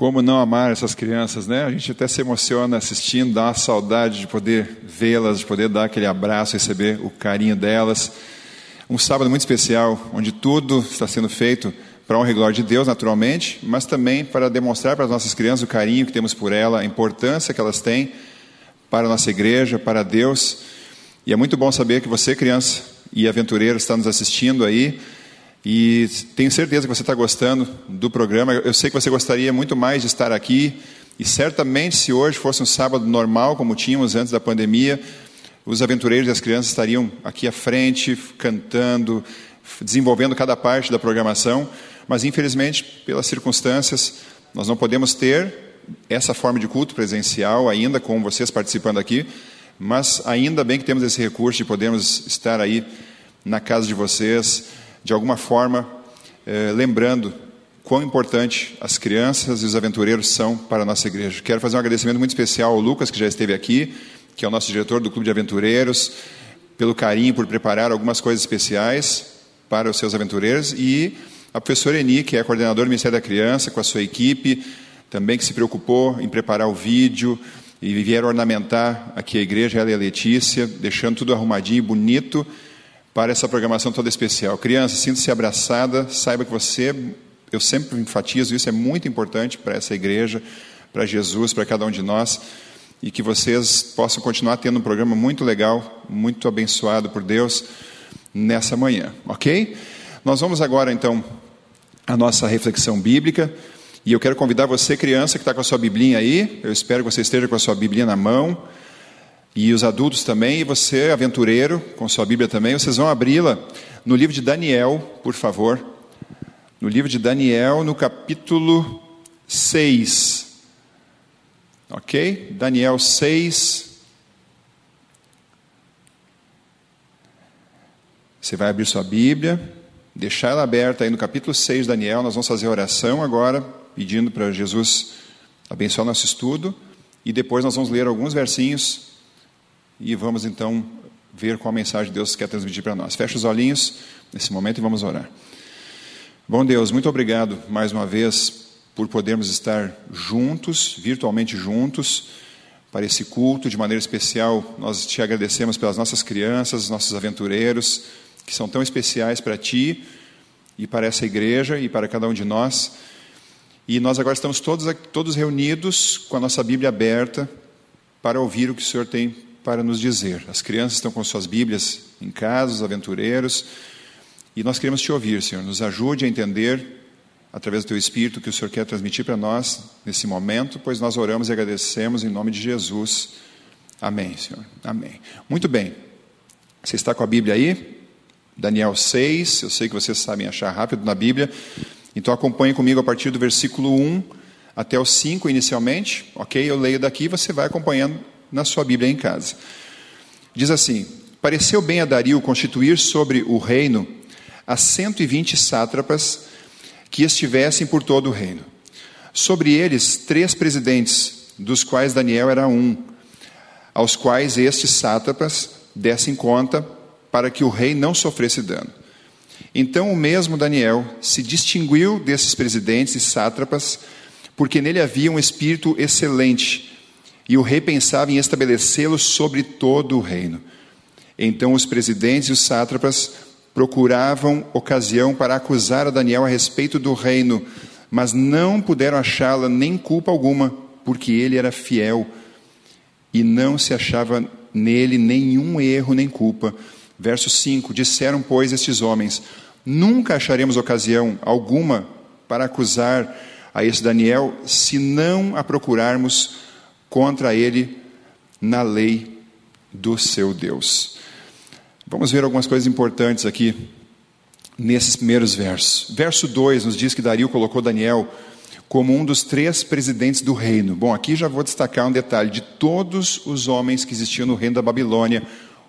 Como não amar essas crianças, né? A gente até se emociona assistindo, dá uma saudade de poder vê-las, de poder dar aquele abraço, receber o carinho delas. Um sábado muito especial, onde tudo está sendo feito para honra e glória de Deus, naturalmente, mas também para demonstrar para as nossas crianças o carinho que temos por elas, a importância que elas têm para a nossa igreja, para Deus. E é muito bom saber que você, criança e aventureiro, está nos assistindo aí e tenho certeza que você está gostando do programa. Eu sei que você gostaria muito mais de estar aqui. E certamente, se hoje fosse um sábado normal, como tínhamos antes da pandemia, os aventureiros e as crianças estariam aqui à frente, cantando, desenvolvendo cada parte da programação. Mas, infelizmente, pelas circunstâncias, nós não podemos ter essa forma de culto presencial ainda, com vocês participando aqui. Mas ainda bem que temos esse recurso de podermos estar aí na casa de vocês de alguma forma, eh, lembrando quão importante as crianças e os aventureiros são para a nossa igreja. Quero fazer um agradecimento muito especial ao Lucas, que já esteve aqui, que é o nosso diretor do Clube de Aventureiros, pelo carinho, por preparar algumas coisas especiais para os seus aventureiros, e a professora Eni, que é coordenadora do Ministério da Criança, com a sua equipe, também que se preocupou em preparar o vídeo e vieram ornamentar aqui a igreja, ela e a Letícia, deixando tudo arrumadinho e bonito para essa programação toda especial. Criança, sinta-se abraçada, saiba que você, eu sempre enfatizo isso, é muito importante para essa igreja, para Jesus, para cada um de nós, e que vocês possam continuar tendo um programa muito legal, muito abençoado por Deus nessa manhã, ok? Nós vamos agora então à nossa reflexão bíblica. E eu quero convidar você, criança, que está com a sua Biblinha aí, eu espero que você esteja com a sua Biblinha na mão e os adultos também, e você, aventureiro, com sua Bíblia também, vocês vão abri-la no livro de Daniel, por favor. No livro de Daniel, no capítulo 6. Ok? Daniel 6. Você vai abrir sua Bíblia, deixar ela aberta aí no capítulo 6 de Daniel. Nós vamos fazer oração agora, pedindo para Jesus abençoar nosso estudo. E depois nós vamos ler alguns versinhos e vamos então ver qual mensagem Deus quer transmitir para nós. Feche os olhinhos nesse momento e vamos orar. Bom Deus, muito obrigado mais uma vez por podermos estar juntos, virtualmente juntos, para esse culto. De maneira especial, nós te agradecemos pelas nossas crianças, nossos aventureiros, que são tão especiais para ti e para essa igreja e para cada um de nós. E nós agora estamos todos, todos reunidos com a nossa Bíblia aberta para ouvir o que o Senhor tem para nos dizer. As crianças estão com suas Bíblias em casa, os aventureiros, e nós queremos te ouvir, Senhor. Nos ajude a entender, através do teu Espírito, o que o Senhor quer transmitir para nós nesse momento, pois nós oramos e agradecemos em nome de Jesus. Amém, Senhor. Amém. Muito bem. Você está com a Bíblia aí? Daniel 6, eu sei que vocês sabem achar rápido na Bíblia, então acompanhe comigo a partir do versículo 1 até o 5 inicialmente, ok? Eu leio daqui, você vai acompanhando na sua Bíblia em casa. Diz assim: Pareceu bem a Dario constituir sobre o reino as 120 sátrapas que estivessem por todo o reino. Sobre eles, três presidentes, dos quais Daniel era um, aos quais estes sátrapas dessem conta para que o rei não sofresse dano. Então o mesmo Daniel se distinguiu desses presidentes e sátrapas, porque nele havia um espírito excelente e o rei pensava em estabelecê-lo sobre todo o reino. Então os presidentes e os sátrapas procuravam ocasião para acusar a Daniel a respeito do reino, mas não puderam achá-la nem culpa alguma, porque ele era fiel e não se achava nele nenhum erro nem culpa. Verso 5: Disseram, pois, estes homens: Nunca acharemos ocasião alguma para acusar a esse Daniel, se não a procurarmos contra ele na lei do seu Deus. Vamos ver algumas coisas importantes aqui nesses primeiros versos. Verso 2 nos diz que Dario colocou Daniel como um dos três presidentes do reino. Bom, aqui já vou destacar um detalhe: de todos os homens que existiam no reino da Babilônia,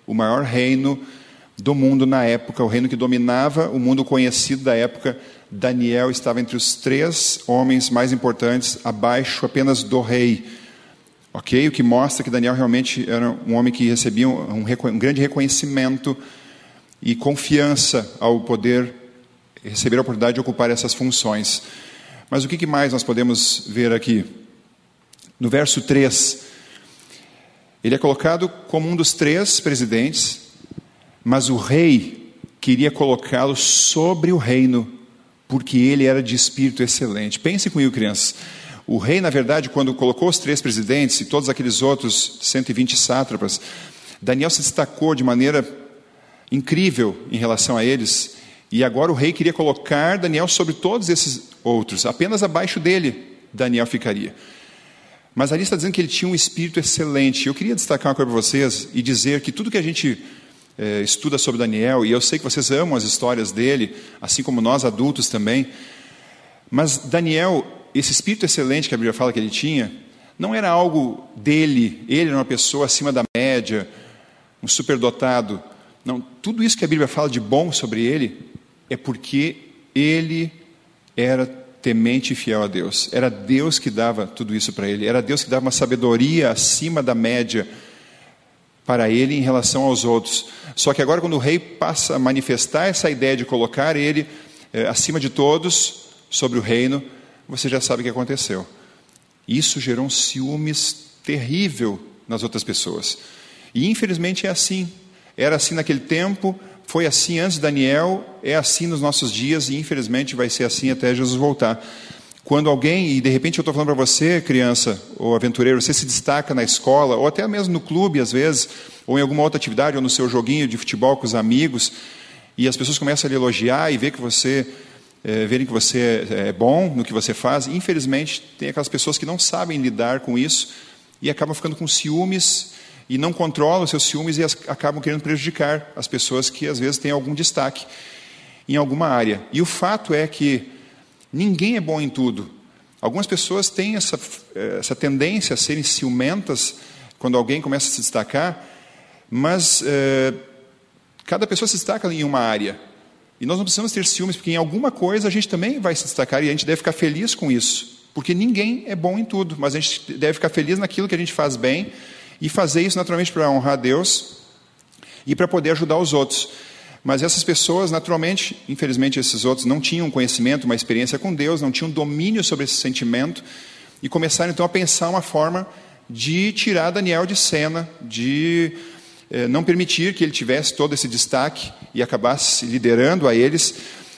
o maior reino do mundo na época, o reino que dominava o mundo conhecido da época, Daniel estava entre os três homens mais importantes, abaixo apenas do rei. Ok? O que mostra que Daniel realmente era um homem que recebia um, um grande reconhecimento e confiança ao poder receber a oportunidade de ocupar essas funções. Mas o que mais nós podemos ver aqui? No verso 3, ele é colocado como um dos três presidentes, mas o rei queria colocá-lo sobre o reino, porque ele era de espírito excelente. Pense comigo, crianças. O rei, na verdade, quando colocou os três presidentes e todos aqueles outros 120 sátrapas, Daniel se destacou de maneira incrível em relação a eles, e agora o rei queria colocar Daniel sobre todos esses outros, apenas abaixo dele Daniel ficaria. Mas ali está dizendo que ele tinha um espírito excelente. Eu queria destacar uma coisa para vocês e dizer que tudo que a gente é, estuda sobre Daniel, e eu sei que vocês amam as histórias dele, assim como nós adultos também, mas Daniel, esse espírito excelente que a Bíblia fala que ele tinha, não era algo dele, ele era uma pessoa acima da média, um superdotado. Não, tudo isso que a Bíblia fala de bom sobre ele é porque ele era temente e fiel a Deus. Era Deus que dava tudo isso para ele. Era Deus que dava uma sabedoria acima da média para ele em relação aos outros. Só que agora, quando o rei passa a manifestar essa ideia de colocar ele eh, acima de todos, sobre o reino, você já sabe o que aconteceu. Isso gerou um ciúmes terrível nas outras pessoas. E infelizmente é assim. Era assim naquele tempo, foi assim antes de Daniel, é assim nos nossos dias e infelizmente vai ser assim até Jesus voltar. Quando alguém, e de repente eu estou falando para você, criança ou aventureiro, você se destaca na escola, ou até mesmo no clube às vezes, ou em alguma outra atividade, ou no seu joguinho de futebol com os amigos, e as pessoas começam a lhe elogiar e ver que você, é, verem que você é, é bom no que você faz, infelizmente tem aquelas pessoas que não sabem lidar com isso e acabam ficando com ciúmes e não controlam seus ciúmes e acabam querendo prejudicar as pessoas que às vezes têm algum destaque em alguma área. E o fato é que ninguém é bom em tudo. Algumas pessoas têm essa, eh, essa tendência a serem ciumentas quando alguém começa a se destacar, mas é, cada pessoa se destaca em uma área. E nós não precisamos ter ciúmes, porque em alguma coisa a gente também vai se destacar e a gente deve ficar feliz com isso. Porque ninguém é bom em tudo, mas a gente deve ficar feliz naquilo que a gente faz bem e fazer isso naturalmente para honrar Deus e para poder ajudar os outros. Mas essas pessoas, naturalmente, infelizmente, esses outros não tinham conhecimento, uma experiência com Deus, não tinham domínio sobre esse sentimento e começaram então a pensar uma forma de tirar Daniel de cena, de não permitir que ele tivesse todo esse destaque e acabasse liderando a eles.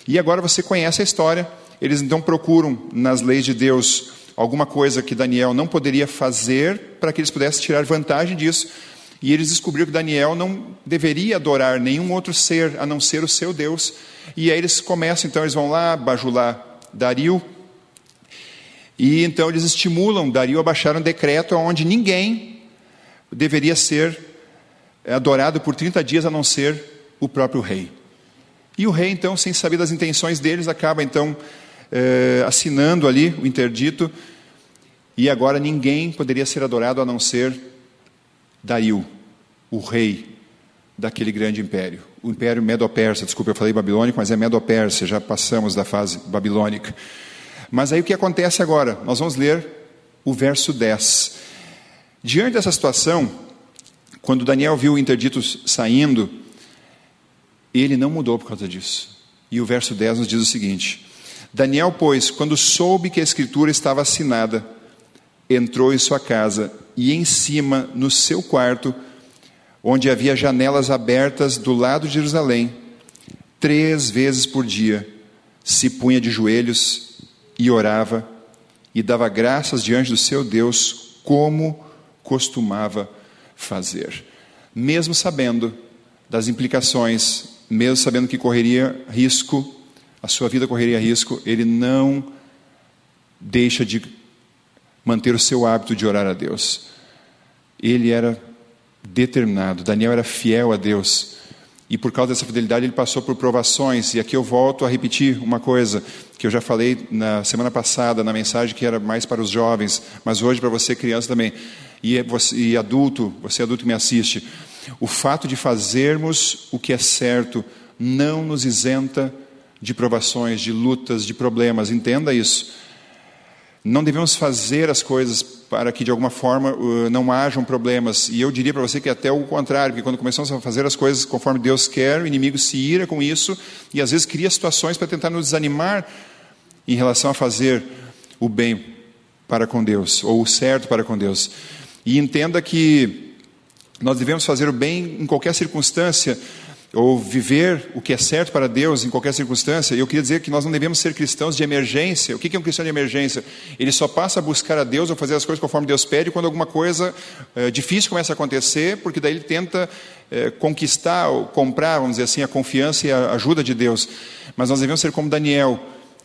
E agora você conhece a história. Eles então procuram nas leis de Deus alguma coisa que Daniel não poderia fazer para que eles pudessem tirar vantagem disso. E eles descobriram que Daniel não deveria adorar nenhum outro ser a não ser o seu Deus. E aí eles começam, então eles vão lá bajular Dario. E então eles estimulam Dario a baixar um decreto onde ninguém deveria ser adorado por 30 dias a não ser o próprio rei. E o rei, então, sem saber das intenções deles, acaba então eh, assinando ali o interdito, e agora ninguém poderia ser adorado a não ser Dario, o rei daquele grande império. O império Medo-Persa, desculpa, eu falei babilônico, mas é Medo-Persa, já passamos da fase babilônica. Mas aí o que acontece agora? Nós vamos ler o verso 10. Diante dessa situação, quando Daniel viu o interdito saindo, ele não mudou por causa disso. E o verso 10 nos diz o seguinte: Daniel, pois, quando soube que a escritura estava assinada, entrou em sua casa e em cima, no seu quarto, onde havia janelas abertas do lado de Jerusalém, três vezes por dia, se punha de joelhos e orava e dava graças diante do seu Deus, como costumava fazer. Mesmo sabendo das implicações, mesmo sabendo que correria risco a sua vida correria risco, ele não deixa de manter o seu hábito de orar a Deus. Ele era determinado, Daniel era fiel a Deus. E por causa dessa fidelidade ele passou por provações. E aqui eu volto a repetir uma coisa que eu já falei na semana passada, na mensagem que era mais para os jovens, mas hoje para você criança também. E, você, e adulto, você adulto que me assiste. O fato de fazermos o que é certo não nos isenta de provações, de lutas, de problemas. Entenda isso. Não devemos fazer as coisas para que de alguma forma uh, não hajam problemas. E eu diria para você que é até o contrário, porque quando começamos a fazer as coisas conforme Deus quer, o inimigo se ira com isso e às vezes cria situações para tentar nos desanimar em relação a fazer o bem para com Deus, ou o certo para com Deus. E entenda que nós devemos fazer o bem em qualquer circunstância, ou viver o que é certo para Deus em qualquer circunstância. Eu queria dizer que nós não devemos ser cristãos de emergência. O que é um cristão de emergência? Ele só passa a buscar a Deus ou fazer as coisas conforme Deus pede quando alguma coisa é, difícil começa a acontecer, porque daí ele tenta é, conquistar ou comprar, vamos dizer assim, a confiança e a ajuda de Deus. Mas nós devemos ser como Daniel,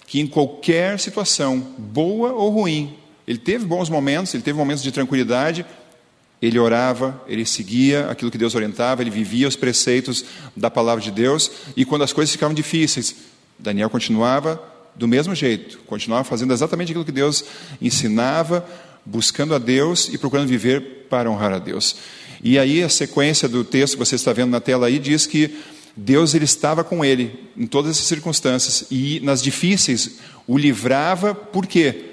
que em qualquer situação, boa ou ruim, ele teve bons momentos, ele teve momentos de tranquilidade, ele orava, ele seguia aquilo que Deus orientava, ele vivia os preceitos da palavra de Deus, e quando as coisas ficavam difíceis, Daniel continuava do mesmo jeito, continuava fazendo exatamente aquilo que Deus ensinava, buscando a Deus e procurando viver para honrar a Deus. E aí a sequência do texto que você está vendo na tela aí diz que Deus ele estava com ele em todas essas circunstâncias e nas difíceis o livrava, por quê?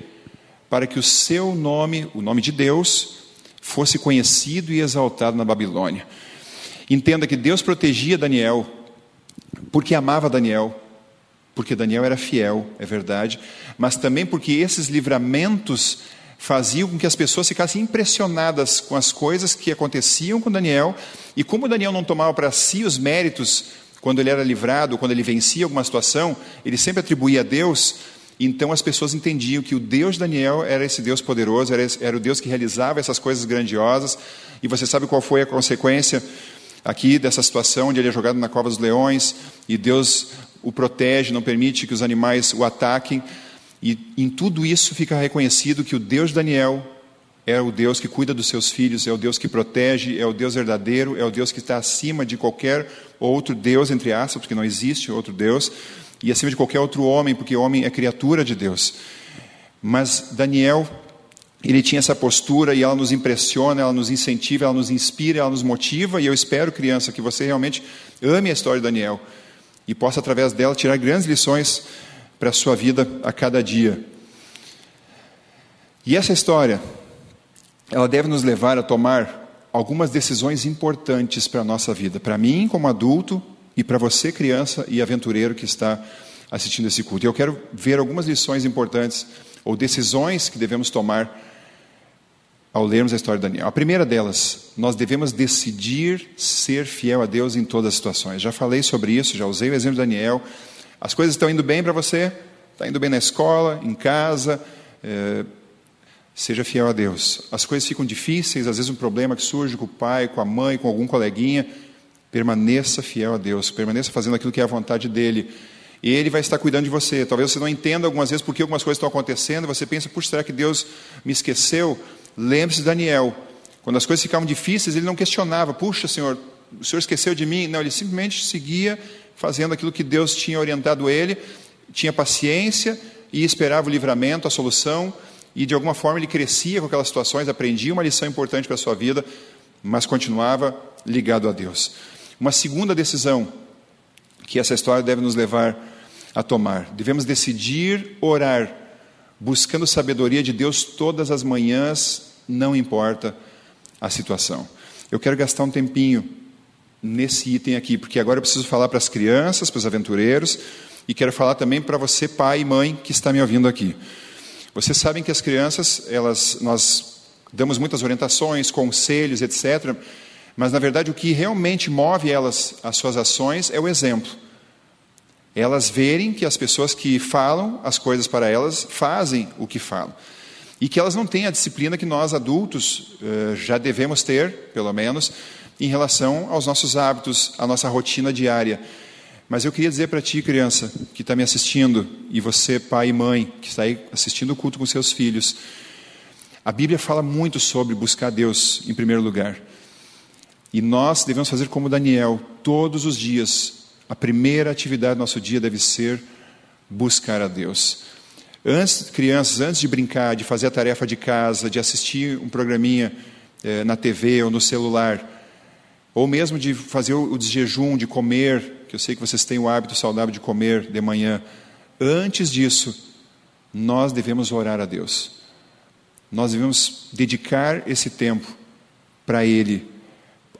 Para que o seu nome, o nome de Deus, fosse conhecido e exaltado na Babilônia. Entenda que Deus protegia Daniel porque amava Daniel, porque Daniel era fiel, é verdade, mas também porque esses livramentos faziam com que as pessoas ficassem impressionadas com as coisas que aconteciam com Daniel e como Daniel não tomava para si os méritos quando ele era livrado, quando ele vencia alguma situação, ele sempre atribuía a Deus. Então as pessoas entendiam que o Deus de Daniel era esse Deus poderoso, era, esse, era o Deus que realizava essas coisas grandiosas. E você sabe qual foi a consequência aqui dessa situação, onde ele é jogado na cova dos leões e Deus o protege, não permite que os animais o ataquem. E em tudo isso fica reconhecido que o Deus de Daniel é o Deus que cuida dos seus filhos, é o Deus que protege, é o Deus verdadeiro, é o Deus que está acima de qualquer outro Deus, entre aspas, porque não existe outro Deus e acima de qualquer outro homem, porque homem é criatura de Deus. Mas Daniel, ele tinha essa postura e ela nos impressiona, ela nos incentiva, ela nos inspira, ela nos motiva. E eu espero, criança, que você realmente ame a história de Daniel e possa, através dela, tirar grandes lições para a sua vida a cada dia. E essa história, ela deve nos levar a tomar algumas decisões importantes para a nossa vida. Para mim, como adulto, e para você, criança e aventureiro que está assistindo esse culto. Eu quero ver algumas lições importantes ou decisões que devemos tomar ao lermos a história de Daniel. A primeira delas, nós devemos decidir ser fiel a Deus em todas as situações. Já falei sobre isso, já usei o exemplo de Daniel. As coisas estão indo bem para você? Está indo bem na escola, em casa? É, seja fiel a Deus. As coisas ficam difíceis, às vezes um problema que surge com o pai, com a mãe, com algum coleguinha. Permaneça fiel a Deus, permaneça fazendo aquilo que é a vontade dele. E ele vai estar cuidando de você. Talvez você não entenda algumas vezes por que algumas coisas estão acontecendo, você pensa, puxa, será que Deus me esqueceu? Lembre-se de Daniel. Quando as coisas ficavam difíceis, ele não questionava, puxa, Senhor, o Senhor esqueceu de mim? Não, ele simplesmente seguia fazendo aquilo que Deus tinha orientado ele, tinha paciência e esperava o livramento, a solução, e de alguma forma ele crescia com aquelas situações, aprendia uma lição importante para a sua vida, mas continuava ligado a Deus. Uma segunda decisão que essa história deve nos levar a tomar: devemos decidir orar, buscando sabedoria de Deus todas as manhãs, não importa a situação. Eu quero gastar um tempinho nesse item aqui, porque agora eu preciso falar para as crianças, para os aventureiros, e quero falar também para você, pai e mãe, que está me ouvindo aqui. Vocês sabem que as crianças, elas, nós damos muitas orientações, conselhos, etc. Mas, na verdade, o que realmente move elas, as suas ações, é o exemplo. Elas verem que as pessoas que falam as coisas para elas fazem o que falam. E que elas não têm a disciplina que nós, adultos, eh, já devemos ter, pelo menos, em relação aos nossos hábitos, à nossa rotina diária. Mas eu queria dizer para ti, criança, que está me assistindo, e você, pai e mãe, que está aí assistindo o culto com seus filhos, a Bíblia fala muito sobre buscar Deus em primeiro lugar. E nós devemos fazer como Daniel, todos os dias. A primeira atividade do nosso dia deve ser buscar a Deus. Antes, crianças, antes de brincar, de fazer a tarefa de casa, de assistir um programinha eh, na TV ou no celular, ou mesmo de fazer o desjejum, de comer, que eu sei que vocês têm o hábito saudável de comer de manhã, antes disso, nós devemos orar a Deus. Nós devemos dedicar esse tempo para Ele,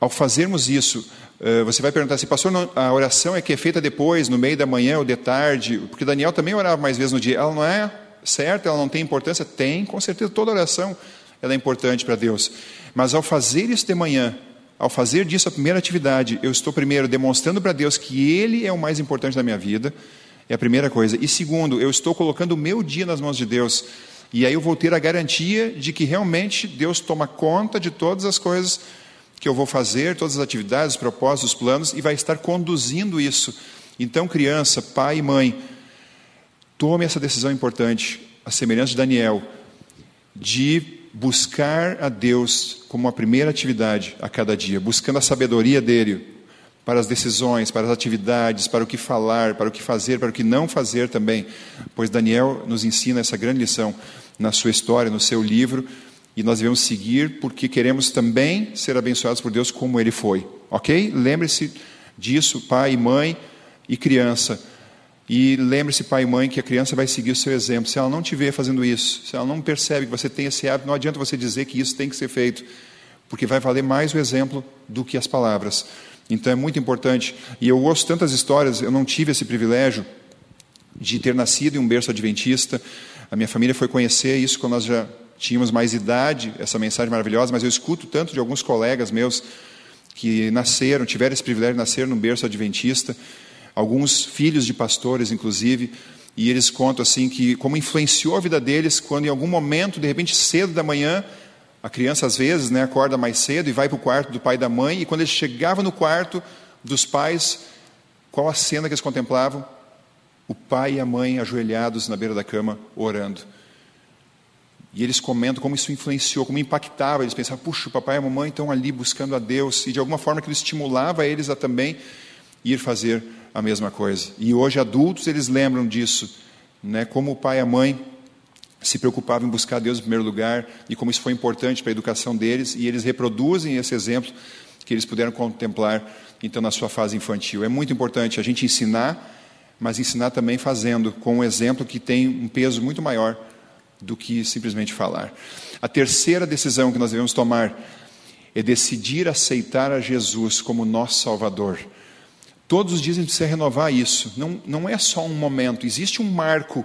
ao fazermos isso, eh, você vai perguntar se, pastor, a oração é que é feita depois, no meio da manhã ou de tarde, porque Daniel também orava mais vezes no dia. Ela não é certa, ela não tem importância? Tem, com certeza, toda oração ela é importante para Deus. Mas ao fazer isso de manhã, ao fazer disso a primeira atividade, eu estou primeiro demonstrando para Deus que Ele é o mais importante da minha vida, é a primeira coisa. E segundo, eu estou colocando o meu dia nas mãos de Deus. E aí eu vou ter a garantia de que realmente Deus toma conta de todas as coisas que eu vou fazer, todas as atividades, os propósitos, os planos, e vai estar conduzindo isso. Então, criança, pai e mãe, tome essa decisão importante, a semelhança de Daniel, de buscar a Deus como a primeira atividade a cada dia, buscando a sabedoria dele para as decisões, para as atividades, para o que falar, para o que fazer, para o que não fazer também, pois Daniel nos ensina essa grande lição na sua história, no seu livro, e nós devemos seguir porque queremos também ser abençoados por Deus como ele foi, ok? Lembre-se disso, pai mãe e criança. E lembre-se, pai e mãe, que a criança vai seguir o seu exemplo. Se ela não te vê fazendo isso, se ela não percebe que você tem esse hábito, não adianta você dizer que isso tem que ser feito, porque vai valer mais o exemplo do que as palavras. Então é muito importante. E eu ouço tantas histórias, eu não tive esse privilégio de ter nascido em um berço adventista. A minha família foi conhecer isso quando nós já tínhamos mais idade, essa mensagem maravilhosa, mas eu escuto tanto de alguns colegas meus que nasceram, tiveram esse privilégio de nascer num berço adventista alguns filhos de pastores, inclusive, e eles contam assim que como influenciou a vida deles quando em algum momento, de repente, cedo da manhã, a criança às vezes, né, acorda mais cedo e vai para o quarto do pai e da mãe, e quando eles chegavam no quarto dos pais, qual a cena que eles contemplavam? O pai e a mãe ajoelhados na beira da cama orando. E eles comentam como isso influenciou, como impactava. Eles pensavam, puxa, o papai e a mamãe estão ali buscando a Deus. E de alguma forma ele estimulava eles a também ir fazer a mesma coisa. E hoje adultos eles lembram disso, né? Como o pai e a mãe se preocupavam em buscar Deus em primeiro lugar e como isso foi importante para a educação deles e eles reproduzem esse exemplo que eles puderam contemplar então na sua fase infantil. É muito importante a gente ensinar, mas ensinar também fazendo, com um exemplo que tem um peso muito maior do que simplesmente falar. A terceira decisão que nós devemos tomar é decidir aceitar a Jesus como nosso Salvador. Todos os dias a gente precisa renovar isso. Não, não é só um momento, existe um marco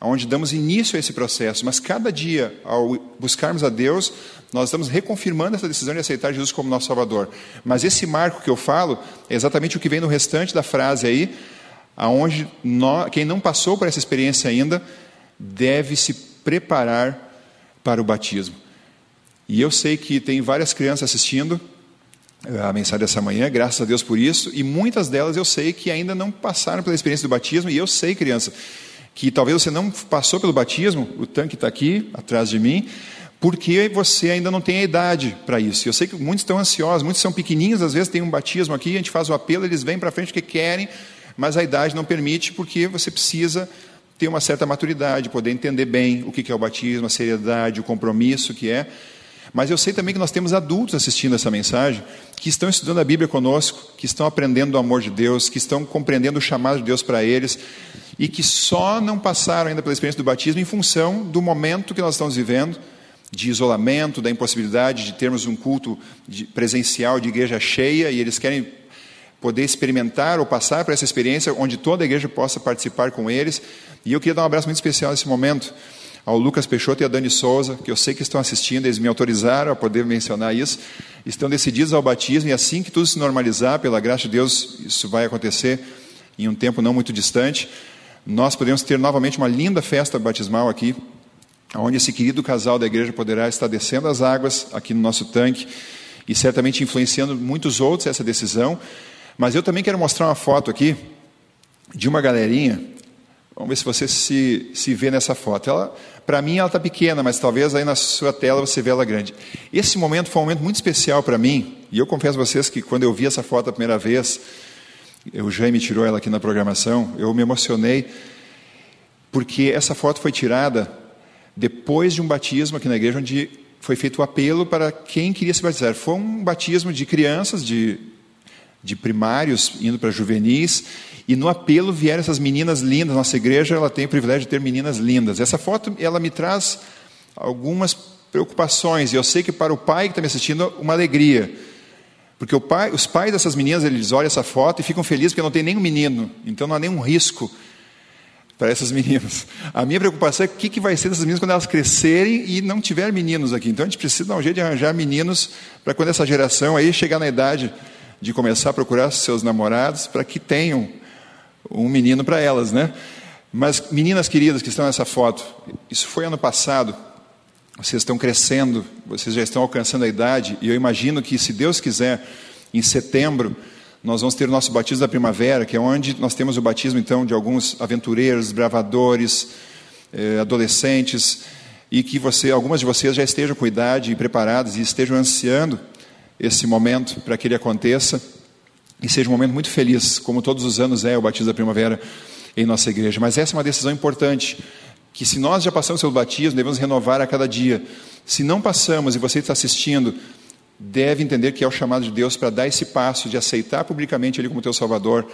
onde damos início a esse processo, mas cada dia, ao buscarmos a Deus, nós estamos reconfirmando essa decisão de aceitar Jesus como nosso Salvador. Mas esse marco que eu falo é exatamente o que vem no restante da frase aí, aonde nós, quem não passou por essa experiência ainda deve se preparar para o batismo. E eu sei que tem várias crianças assistindo, a mensagem dessa manhã, graças a Deus por isso, e muitas delas eu sei que ainda não passaram pela experiência do batismo, e eu sei, criança, que talvez você não passou pelo batismo, o tanque está aqui, atrás de mim, porque você ainda não tem a idade para isso. Eu sei que muitos estão ansiosos, muitos são pequenininhos, às vezes tem um batismo aqui, a gente faz o apelo, eles vêm para frente porque querem, mas a idade não permite, porque você precisa ter uma certa maturidade, poder entender bem o que é o batismo, a seriedade, o compromisso que é. Mas eu sei também que nós temos adultos assistindo essa mensagem que estão estudando a Bíblia conosco, que estão aprendendo o amor de Deus, que estão compreendendo o chamado de Deus para eles e que só não passaram ainda pela experiência do batismo em função do momento que nós estamos vivendo, de isolamento, da impossibilidade de termos um culto presencial de igreja cheia e eles querem poder experimentar ou passar por essa experiência onde toda a igreja possa participar com eles. E eu queria dar um abraço muito especial nesse momento ao Lucas Peixoto e a Dani Souza, que eu sei que estão assistindo, eles me autorizaram a poder mencionar isso, estão decididos ao batismo e assim que tudo se normalizar, pela graça de Deus, isso vai acontecer em um tempo não muito distante, nós podemos ter novamente uma linda festa batismal aqui, onde esse querido casal da igreja poderá estar descendo as águas aqui no nosso tanque e certamente influenciando muitos outros essa decisão. Mas eu também quero mostrar uma foto aqui de uma galerinha. Vamos ver se você se, se vê nessa foto. Ela, para mim, ela está pequena, mas talvez aí na sua tela você vê ela grande. Esse momento foi um momento muito especial para mim, e eu confesso a vocês que quando eu vi essa foto a primeira vez, o Jaime tirou ela aqui na programação, eu me emocionei, porque essa foto foi tirada depois de um batismo aqui na igreja, onde foi feito o apelo para quem queria se batizar. Foi um batismo de crianças, de, de primários, indo para juvenis, e no apelo vieram essas meninas lindas. Nossa igreja ela tem o privilégio de ter meninas lindas. Essa foto ela me traz algumas preocupações. E eu sei que para o pai que está me assistindo, uma alegria. Porque pai, os pais dessas meninas, eles olham essa foto e ficam felizes porque não tem nenhum menino. Então não há nenhum risco. para essas meninas. A minha preocupação é o que, que vai ser dessas meninas quando elas crescerem e não tiver meninos aqui. Então a gente precisa dar um jeito de arranjar meninos para quando essa geração aí chegar na idade de começar a procurar seus namorados para que tenham um menino para elas, né? Mas meninas queridas que estão nessa foto, isso foi ano passado. Vocês estão crescendo, vocês já estão alcançando a idade e eu imagino que se Deus quiser, em setembro nós vamos ter o nosso batismo da primavera, que é onde nós temos o batismo então de alguns aventureiros, bravadores, eh, adolescentes, e que você, algumas de vocês já estejam com idade e preparadas e estejam ansiando esse momento para que ele aconteça e seja um momento muito feliz, como todos os anos é o batismo da primavera em nossa igreja. Mas essa é uma decisão importante, que se nós já passamos pelo batismo, devemos renovar a cada dia. Se não passamos e você está assistindo, deve entender que é o chamado de Deus para dar esse passo de aceitar publicamente Ele como teu Salvador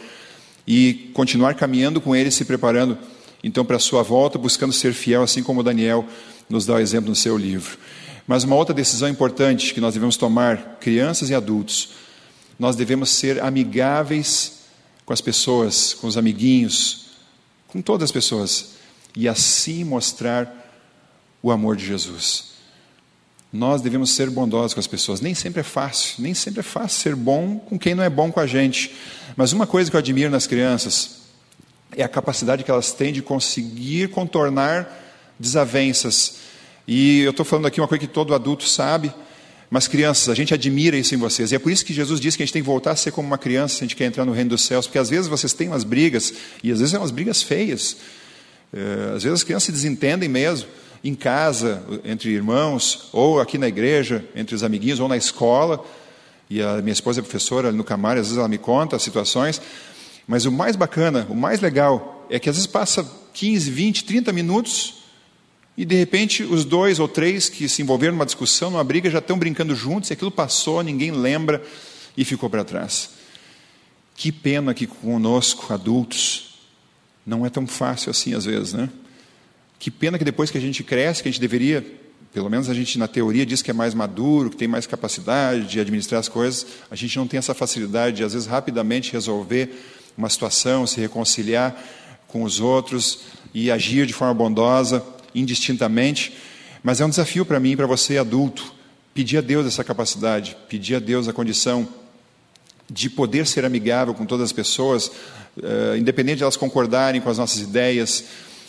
e continuar caminhando com Ele, se preparando então para a sua volta, buscando ser fiel, assim como Daniel nos dá o exemplo no seu livro. Mas uma outra decisão importante que nós devemos tomar, crianças e adultos, nós devemos ser amigáveis com as pessoas, com os amiguinhos, com todas as pessoas, e assim mostrar o amor de Jesus nós devemos ser bondosos com as pessoas. Nem sempre é fácil, nem sempre é fácil ser bom com quem não é bom com a gente. Mas uma coisa que eu admiro nas crianças é a capacidade que elas têm de conseguir contornar desavenças. E eu estou falando aqui uma coisa que todo adulto sabe, mas crianças, a gente admira isso em vocês. E é por isso que Jesus diz que a gente tem que voltar a ser como uma criança se a gente quer entrar no reino dos céus, porque às vezes vocês têm umas brigas, e às vezes são umas brigas feias. É, às vezes as crianças se desentendem mesmo em casa, entre irmãos, ou aqui na igreja, entre os amiguinhos, ou na escola. E a minha esposa é professora no Camar, às vezes ela me conta as situações. Mas o mais bacana, o mais legal, é que às vezes passa 15, 20, 30 minutos e de repente os dois ou três que se envolveram numa discussão, numa briga, já estão brincando juntos e aquilo passou, ninguém lembra e ficou para trás. Que pena que conosco, adultos, não é tão fácil assim às vezes, né? Que pena que depois que a gente cresce, que a gente deveria, pelo menos a gente na teoria diz que é mais maduro, que tem mais capacidade de administrar as coisas, a gente não tem essa facilidade de às vezes rapidamente resolver uma situação, se reconciliar com os outros e agir de forma bondosa, indistintamente. Mas é um desafio para mim e para você, adulto, pedir a Deus essa capacidade, pedir a Deus a condição de poder ser amigável com todas as pessoas, uh, independente de elas concordarem com as nossas ideias,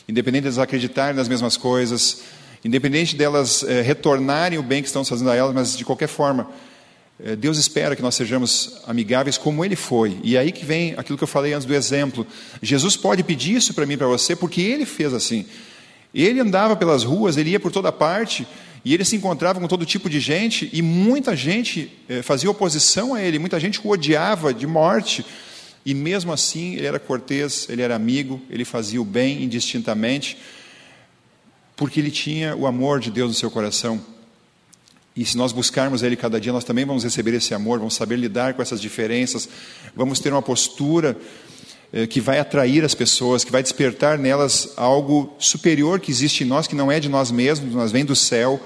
independente delas acreditarem nas mesmas coisas, independente delas é, retornarem o bem que estamos fazendo a elas, mas de qualquer forma, é, Deus espera que nós sejamos amigáveis como Ele foi. E aí que vem aquilo que eu falei antes do exemplo. Jesus pode pedir isso para mim para você, porque Ele fez assim. Ele andava pelas ruas, ele ia por toda parte, e ele se encontrava com todo tipo de gente, e muita gente é, fazia oposição a ele, muita gente o odiava de morte. E mesmo assim, ele era cortês, ele era amigo, ele fazia o bem indistintamente, porque ele tinha o amor de Deus no seu coração. E se nós buscarmos Ele cada dia, nós também vamos receber esse amor, vamos saber lidar com essas diferenças, vamos ter uma postura eh, que vai atrair as pessoas, que vai despertar nelas algo superior que existe em nós, que não é de nós mesmos, mas vem do céu,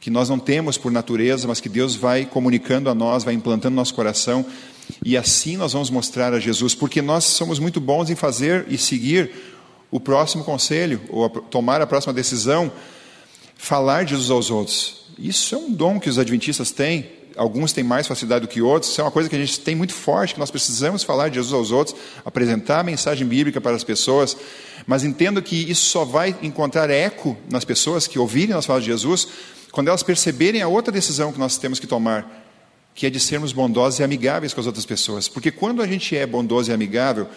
que nós não temos por natureza, mas que Deus vai comunicando a nós, vai implantando no nosso coração. E assim nós vamos mostrar a Jesus, porque nós somos muito bons em fazer e seguir o próximo conselho, ou tomar a próxima decisão, falar de Jesus aos outros. Isso é um dom que os adventistas têm, alguns têm mais facilidade do que outros, isso é uma coisa que a gente tem muito forte, que nós precisamos falar de Jesus aos outros, apresentar a mensagem bíblica para as pessoas, mas entendo que isso só vai encontrar eco nas pessoas que ouvirem nós falar de Jesus, quando elas perceberem a outra decisão que nós temos que tomar, que é de sermos bondosos e amigáveis com as outras pessoas. Porque quando a gente é bondoso e amigável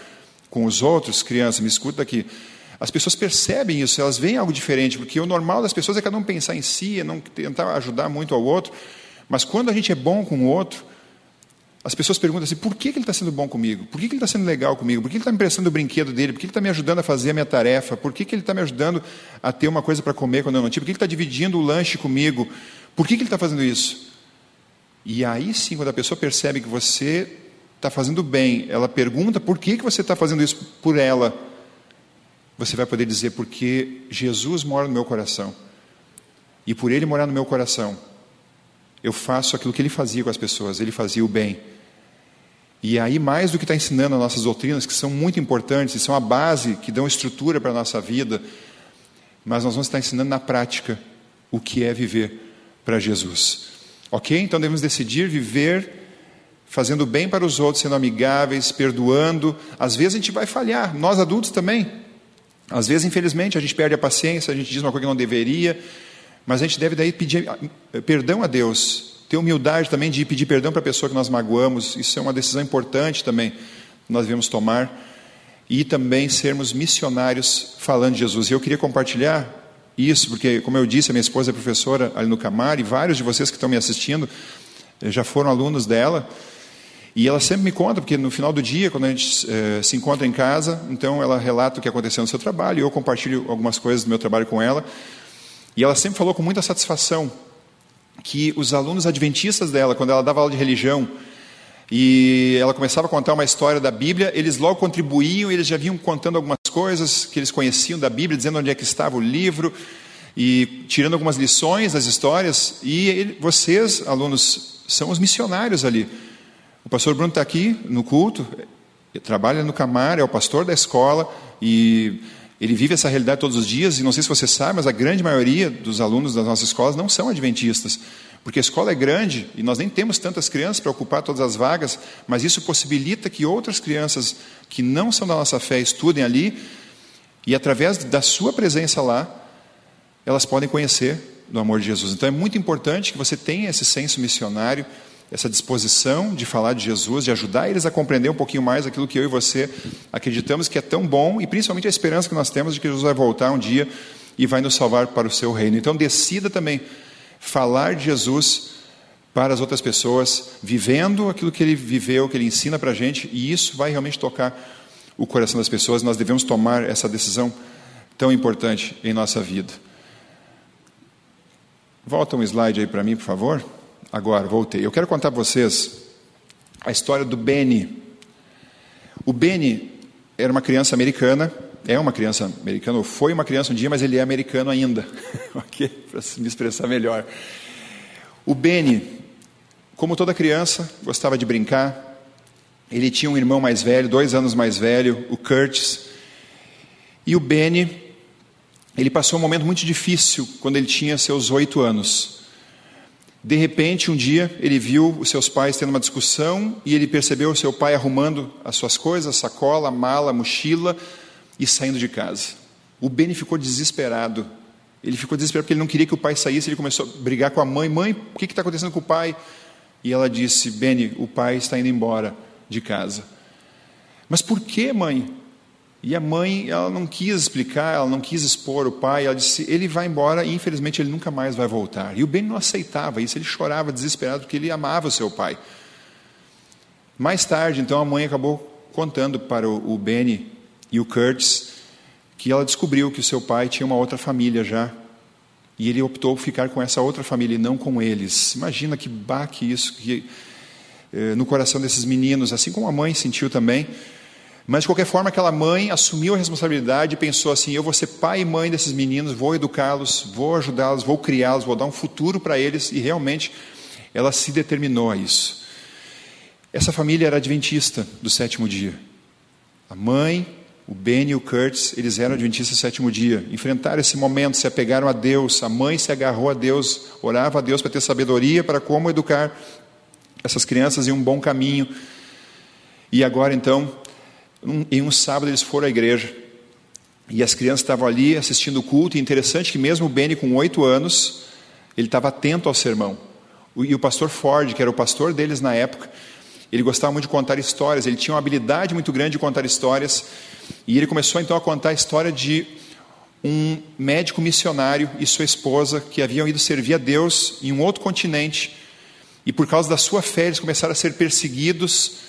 com os outros, crianças, me escuta aqui, as pessoas percebem isso, elas veem algo diferente, porque o normal das pessoas é cada um pensar em si, não tentar ajudar muito ao outro. Mas quando a gente é bom com o outro, as pessoas perguntam assim: por que, ele está sendo bom comigo? Por que, ele está sendo legal comigo? Por que ele está me prestando o brinquedo dele? Por que ele está me ajudando a fazer a minha tarefa? Por que, ele está me ajudando a ter uma coisa para comer quando eu não tinha? Por que ele está dividindo o lanche comigo? Por que ele está fazendo isso? E aí sim, quando a pessoa percebe que você está fazendo bem, ela pergunta por que, que você está fazendo isso por ela, você vai poder dizer, porque Jesus mora no meu coração. E por ele morar no meu coração, eu faço aquilo que ele fazia com as pessoas, ele fazia o bem. E aí, mais do que está ensinando as nossas doutrinas, que são muito importantes, e são a base que dão estrutura para a nossa vida, mas nós vamos estar ensinando na prática o que é viver para Jesus. Ok? Então devemos decidir viver fazendo bem para os outros, sendo amigáveis, perdoando. Às vezes a gente vai falhar, nós adultos também. Às vezes, infelizmente, a gente perde a paciência, a gente diz uma coisa que não deveria, mas a gente deve daí pedir perdão a Deus, ter humildade também de pedir perdão para a pessoa que nós magoamos, isso é uma decisão importante também que nós devemos tomar, e também sermos missionários falando de Jesus. E eu queria compartilhar isso, porque, como eu disse, a minha esposa é professora ali no Camar, e vários de vocês que estão me assistindo eh, já foram alunos dela, e ela sempre me conta, porque no final do dia, quando a gente eh, se encontra em casa, então ela relata o que aconteceu no seu trabalho, e eu compartilho algumas coisas do meu trabalho com ela, e ela sempre falou com muita satisfação que os alunos adventistas dela, quando ela dava aula de religião, e ela começava a contar uma história da Bíblia, eles logo contribuíam, eles já vinham contando algumas coisas que eles conheciam da Bíblia, dizendo onde é que estava o livro, e tirando algumas lições das histórias, e ele, vocês, alunos, são os missionários ali. O pastor Bruno está aqui no culto, trabalha no Camar, é o pastor da escola, e ele vive essa realidade todos os dias, e não sei se você sabe, mas a grande maioria dos alunos das nossas escolas não são adventistas. Porque a escola é grande e nós nem temos tantas crianças para ocupar todas as vagas, mas isso possibilita que outras crianças que não são da nossa fé estudem ali e através da sua presença lá, elas podem conhecer do amor de Jesus. Então é muito importante que você tenha esse senso missionário, essa disposição de falar de Jesus, de ajudar eles a compreender um pouquinho mais aquilo que eu e você acreditamos que é tão bom e principalmente a esperança que nós temos de que Jesus vai voltar um dia e vai nos salvar para o seu reino. Então decida também falar de Jesus para as outras pessoas, vivendo aquilo que ele viveu, que ele ensina para a gente, e isso vai realmente tocar o coração das pessoas. Nós devemos tomar essa decisão tão importante em nossa vida. Volta um slide aí para mim, por favor. Agora, voltei. Eu quero contar para vocês a história do Benny. O Benny era uma criança americana, é uma criança americana, ou foi uma criança um dia, mas ele é americano ainda. ok? Para me expressar melhor. O Benny, como toda criança, gostava de brincar. Ele tinha um irmão mais velho, dois anos mais velho, o Curtis. E o Benny, ele passou um momento muito difícil quando ele tinha seus oito anos. De repente, um dia, ele viu os seus pais tendo uma discussão e ele percebeu o seu pai arrumando as suas coisas, sacola, mala, mochila, e saindo de casa. O Benny ficou desesperado. Ele ficou desesperado porque ele não queria que o pai saísse. Ele começou a brigar com a mãe: Mãe, o que está acontecendo com o pai? E ela disse: Benny, o pai está indo embora de casa. Mas por que, mãe? E a mãe, ela não quis explicar, ela não quis expor o pai. Ela disse: Ele vai embora e infelizmente ele nunca mais vai voltar. E o Benny não aceitava isso. Ele chorava desesperado porque ele amava o seu pai. Mais tarde, então, a mãe acabou contando para o Benny e o Curtis, que ela descobriu que o seu pai tinha uma outra família já. E ele optou por ficar com essa outra família e não com eles. Imagina que baque isso que, eh, no coração desses meninos, assim como a mãe sentiu também. Mas, de qualquer forma, aquela mãe assumiu a responsabilidade e pensou assim: eu vou ser pai e mãe desses meninos, vou educá-los, vou ajudá-los, vou criá-los, vou dar um futuro para eles. E realmente ela se determinou a isso. Essa família era adventista do sétimo dia. A mãe, o Ben e o Curtis, eles eram adventistas do sétimo dia. Enfrentaram esse momento, se apegaram a Deus. A mãe se agarrou a Deus, orava a Deus para ter sabedoria para como educar essas crianças em um bom caminho. E agora, então, em um sábado, eles foram à igreja. E as crianças estavam ali assistindo o culto. E interessante que, mesmo o Benny, com oito anos, ele estava atento ao sermão. E o pastor Ford, que era o pastor deles na época, ele gostava muito de contar histórias. Ele tinha uma habilidade muito grande de contar histórias. E ele começou então a contar a história de um médico missionário e sua esposa que haviam ido servir a Deus em um outro continente. E por causa da sua fé, eles começaram a ser perseguidos,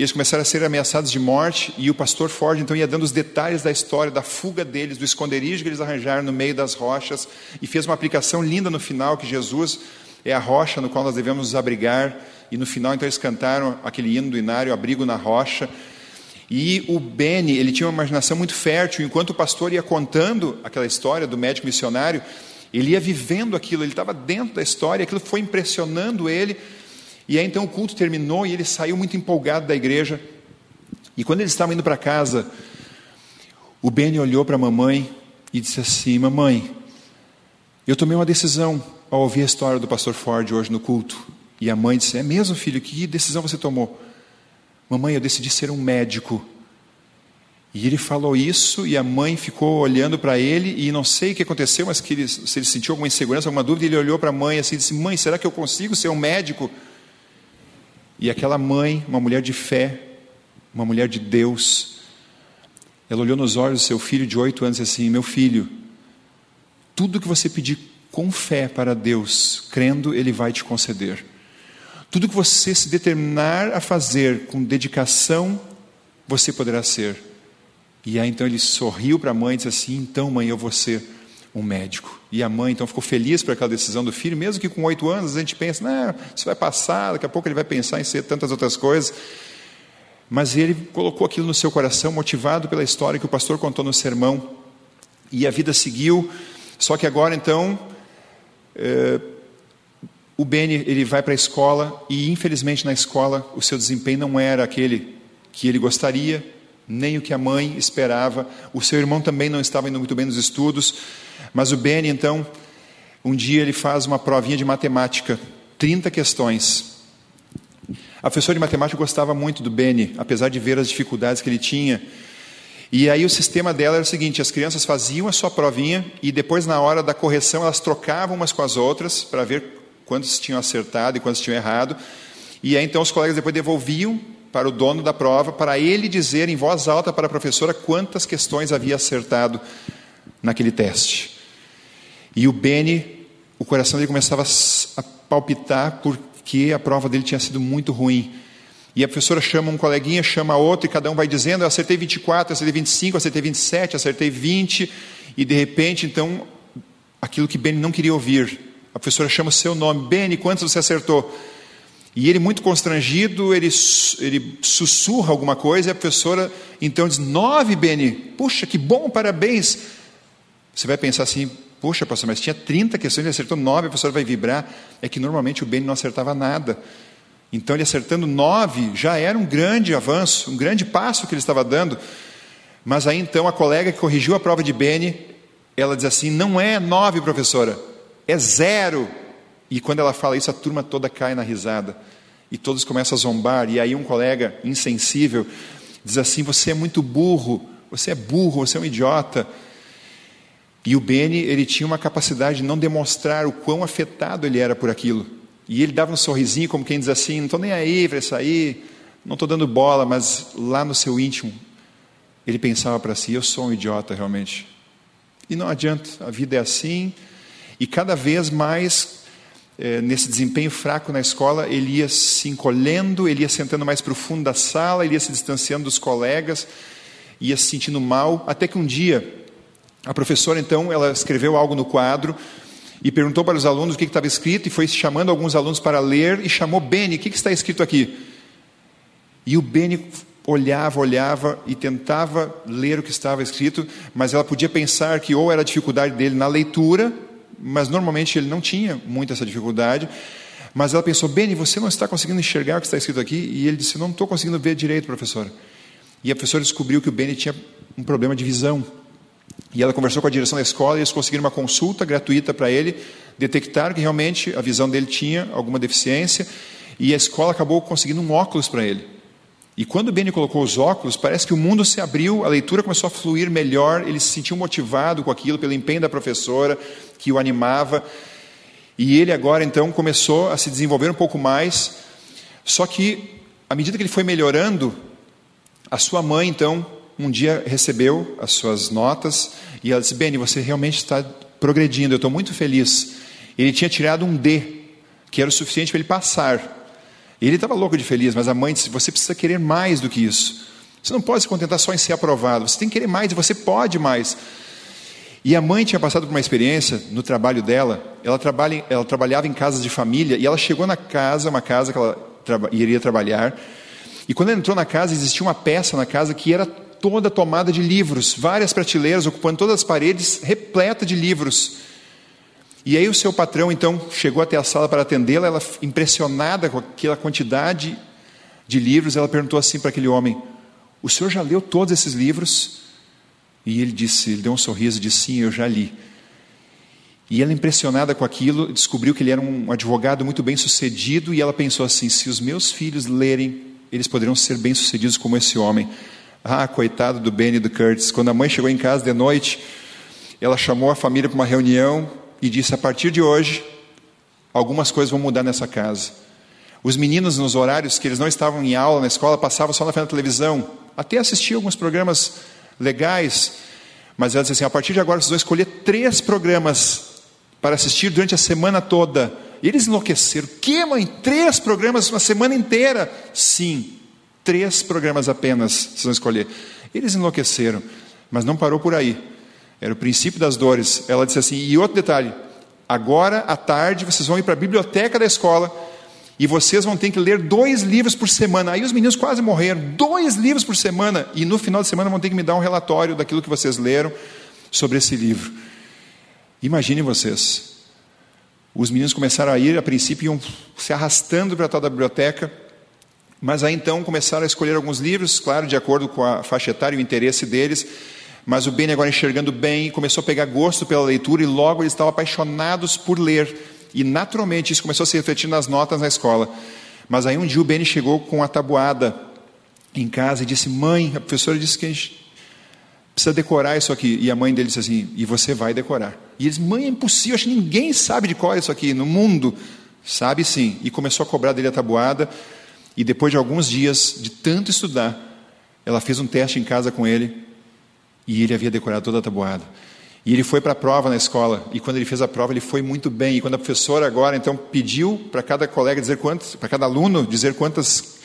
e eles começaram a ser ameaçados de morte. E o pastor Ford então ia dando os detalhes da história, da fuga deles, do esconderijo que eles arranjaram no meio das rochas, e fez uma aplicação linda no final: que Jesus é a rocha no qual nós devemos nos abrigar. E no final, então, eles cantaram aquele hino do inário, Abrigo na Rocha. E o Benny, ele tinha uma imaginação muito fértil, enquanto o pastor ia contando aquela história do médico missionário, ele ia vivendo aquilo, ele estava dentro da história, aquilo foi impressionando ele, E aí então o culto terminou e ele saiu muito empolgado da igreja. E quando ele estava indo para casa, o Benny olhou para a mamãe e disse assim: Mamãe, eu tomei uma decisão ao ouvir a história do pastor Ford hoje no culto. E a mãe disse: É mesmo, filho? Que decisão você tomou? Mamãe, eu decidi ser um médico. E ele falou isso e a mãe ficou olhando para ele e não sei o que aconteceu, mas que ele, se ele sentiu alguma insegurança, alguma dúvida, ele olhou para a mãe assim e disse: Mãe, será que eu consigo ser um médico? E aquela mãe, uma mulher de fé, uma mulher de Deus, ela olhou nos olhos do seu filho de oito anos e disse assim: Meu filho, tudo que você pedir com fé para Deus, crendo, Ele vai te conceder. Tudo que você se determinar a fazer com dedicação, você poderá ser. E aí então ele sorriu para a mãe e disse assim: Então, mãe, eu vou ser um médico. E a mãe então ficou feliz por aquela decisão do filho, mesmo que com oito anos a gente pensa, não, isso vai passar, daqui a pouco ele vai pensar em ser tantas outras coisas. Mas ele colocou aquilo no seu coração, motivado pela história que o pastor contou no sermão. E a vida seguiu, só que agora então. É, o Benny ele vai para a escola e infelizmente na escola o seu desempenho não era aquele que ele gostaria, nem o que a mãe esperava. O seu irmão também não estava indo muito bem nos estudos, mas o Benny então um dia ele faz uma provinha de matemática, 30 questões. A professora de matemática gostava muito do Benny, apesar de ver as dificuldades que ele tinha. E aí o sistema dela era o seguinte: as crianças faziam a sua provinha e depois, na hora da correção, elas trocavam umas com as outras para ver quantos tinham acertado e quantos tinham errado. E aí então os colegas depois devolviam para o dono da prova, para ele dizer em voz alta para a professora quantas questões havia acertado naquele teste. E o Benny, o coração dele começava a palpitar porque a prova dele tinha sido muito ruim. E a professora chama um coleguinha, chama outro, e cada um vai dizendo: eu acertei 24, acertei 25, acertei 27, acertei 20, e de repente, então, aquilo que Benny não queria ouvir, a professora chama o seu nome, Benny, quantos você acertou? E ele, muito constrangido, ele, ele sussurra alguma coisa, e a professora então diz: Nove, Benny, puxa, que bom, parabéns. Você vai pensar assim: Puxa, pastor, mas tinha 30 questões, ele acertou nove, a professora vai vibrar. É que normalmente o Benny não acertava nada. Então, ele acertando nove já era um grande avanço, um grande passo que ele estava dando. Mas aí então a colega que corrigiu a prova de Benny, ela diz assim: Não é nove, professora, é zero. E quando ela fala isso, a turma toda cai na risada. E todos começam a zombar. E aí um colega insensível diz assim: Você é muito burro, você é burro, você é um idiota. E o Beni, ele tinha uma capacidade de não demonstrar o quão afetado ele era por aquilo. E ele dava um sorrisinho, como quem diz assim: Não estou nem aí para aí, não estou dando bola, mas lá no seu íntimo, ele pensava para si: Eu sou um idiota realmente. E não adianta, a vida é assim, e cada vez mais, nesse desempenho fraco na escola, ele ia se encolhendo, ele ia sentando mais para o fundo da sala, ele ia se distanciando dos colegas, ia se sentindo mal, até que um dia, a professora então, ela escreveu algo no quadro, e perguntou para os alunos o que estava escrito, e foi chamando alguns alunos para ler, e chamou Beni, o que, que está escrito aqui? E o Beni olhava, olhava e tentava ler o que estava escrito, mas ela podia pensar que ou era a dificuldade dele na leitura, mas normalmente ele não tinha muito essa dificuldade. Mas ela pensou, Beni, você não está conseguindo enxergar o que está escrito aqui? E ele disse, não estou conseguindo ver direito, professora. E a professora descobriu que o Beni tinha um problema de visão. E ela conversou com a direção da escola e eles conseguiram uma consulta gratuita para ele, detectaram que realmente a visão dele tinha alguma deficiência e a escola acabou conseguindo um óculos para ele. E quando o Benny colocou os óculos, parece que o mundo se abriu, a leitura começou a fluir melhor, ele se sentiu motivado com aquilo, pelo empenho da professora, que o animava. E ele agora então começou a se desenvolver um pouco mais. Só que, à medida que ele foi melhorando, a sua mãe então, um dia recebeu as suas notas e ela disse: Benny, você realmente está progredindo, eu estou muito feliz. Ele tinha tirado um D, que era o suficiente para ele passar. Ele estava louco de feliz, mas a mãe disse: Você precisa querer mais do que isso. Você não pode se contentar só em ser aprovado, você tem que querer mais e você pode mais. E a mãe tinha passado por uma experiência no trabalho dela. Ela, trabalha, ela trabalhava em casas de família e ela chegou na casa, uma casa que ela traba, iria trabalhar. E quando ela entrou na casa, existia uma peça na casa que era toda tomada de livros, várias prateleiras ocupando todas as paredes, repleta de livros. E aí o seu patrão então chegou até a sala para atendê-la, ela impressionada com aquela quantidade de livros, ela perguntou assim para aquele homem: "O senhor já leu todos esses livros?" E ele disse, ele deu um sorriso e disse: "Sim, eu já li." E ela, impressionada com aquilo, descobriu que ele era um advogado muito bem sucedido, e ela pensou assim: se os meus filhos lerem, eles poderiam ser bem sucedidos como esse homem. Ah, coitado do Benny e do Curtis. Quando a mãe chegou em casa de noite, ela chamou a família para uma reunião e disse: a partir de hoje, algumas coisas vão mudar nessa casa. Os meninos, nos horários que eles não estavam em aula na escola, passavam só na frente da televisão, até assistiam alguns programas legais, mas ela disse assim: a partir de agora vocês vão escolher três programas para assistir durante a semana toda. E eles enlouqueceram. Que, mãe? Três programas uma semana inteira? Sim, três programas apenas vocês vão escolher. Eles enlouqueceram, mas não parou por aí. Era o princípio das dores. Ela disse assim: e outro detalhe, agora à tarde vocês vão ir para a biblioteca da escola e vocês vão ter que ler dois livros por semana. Aí os meninos quase morreram. Dois livros por semana. E no final de semana vão ter que me dar um relatório daquilo que vocês leram sobre esse livro. Imaginem vocês. Os meninos começaram a ir, a princípio iam se arrastando para a tal da biblioteca, mas aí então começaram a escolher alguns livros, claro, de acordo com a faixa etária e o interesse deles. Mas o Ben agora enxergando bem, começou a pegar gosto pela leitura e logo eles estavam apaixonados por ler. E naturalmente isso começou a se refletir nas notas na escola. Mas aí um dia o Ben chegou com a tabuada em casa e disse: Mãe, a professora disse que a gente precisa decorar isso aqui. E a mãe dele disse assim: E você vai decorar. E eles, mãe, é impossível, acho que ninguém sabe de é isso aqui no mundo. Sabe sim. E começou a cobrar dele a tabuada. E depois de alguns dias de tanto estudar, ela fez um teste em casa com ele. E ele havia decorado toda a tabuada. E ele foi para a prova na escola. E quando ele fez a prova, ele foi muito bem. E quando a professora agora então pediu para cada colega dizer quantos, para cada aluno dizer quantas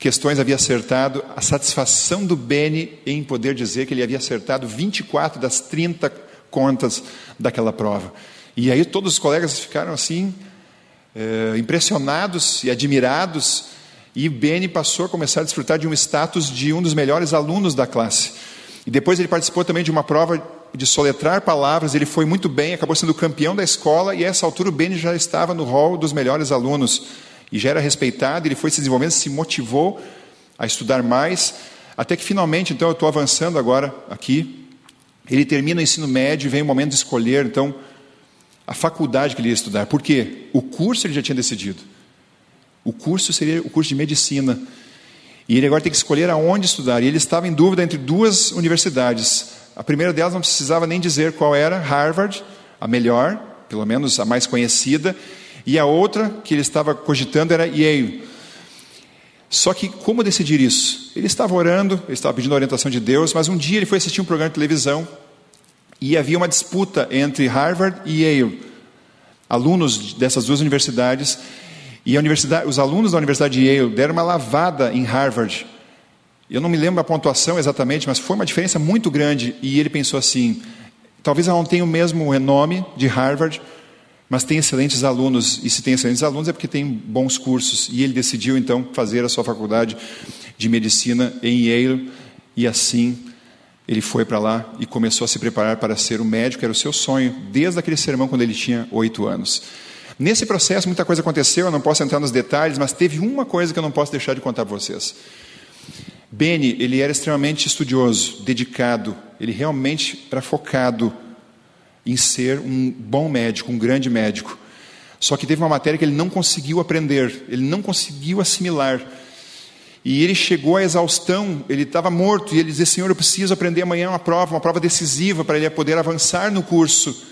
questões havia acertado, a satisfação do Beni em poder dizer que ele havia acertado 24 das 30 contas daquela prova. E aí todos os colegas ficaram assim, é, impressionados e admirados, e Beni passou a começar a desfrutar de um status de um dos melhores alunos da classe. E depois ele participou também de uma prova de soletrar palavras, ele foi muito bem, acabou sendo campeão da escola, e a essa altura o Beni já estava no hall dos melhores alunos e já era respeitado, ele foi se desenvolvendo, se motivou a estudar mais, até que finalmente, então eu estou avançando agora aqui, ele termina o ensino médio vem o momento de escolher, então, a faculdade que ele ia estudar. Por quê? O curso ele já tinha decidido. O curso seria o curso de medicina. E ele agora tem que escolher aonde estudar. E ele estava em dúvida entre duas universidades. A primeira delas não precisava nem dizer qual era, Harvard, a melhor, pelo menos a mais conhecida, e a outra que ele estava cogitando era Yale. Só que como decidir isso? Ele estava orando, ele estava pedindo a orientação de Deus, mas um dia ele foi assistir um programa de televisão e havia uma disputa entre Harvard e Yale, alunos dessas duas universidades, e os alunos da Universidade de Yale deram uma lavada em Harvard. Eu não me lembro a pontuação exatamente, mas foi uma diferença muito grande. E ele pensou assim: talvez ela não tenha o mesmo renome de Harvard, mas tem excelentes alunos, e se tem excelentes alunos é porque tem bons cursos. E ele decidiu então fazer a sua faculdade de medicina em Yale, e assim ele foi para lá e começou a se preparar para ser o médico, era o seu sonho, desde aquele sermão quando ele tinha oito anos. Nesse processo, muita coisa aconteceu, eu não posso entrar nos detalhes, mas teve uma coisa que eu não posso deixar de contar para vocês. Benny, ele era extremamente estudioso, dedicado, ele realmente era focado em ser um bom médico, um grande médico. Só que teve uma matéria que ele não conseguiu aprender, ele não conseguiu assimilar. E ele chegou à exaustão, ele estava morto, e ele dizia: Senhor, eu preciso aprender amanhã uma prova, uma prova decisiva para ele poder avançar no curso.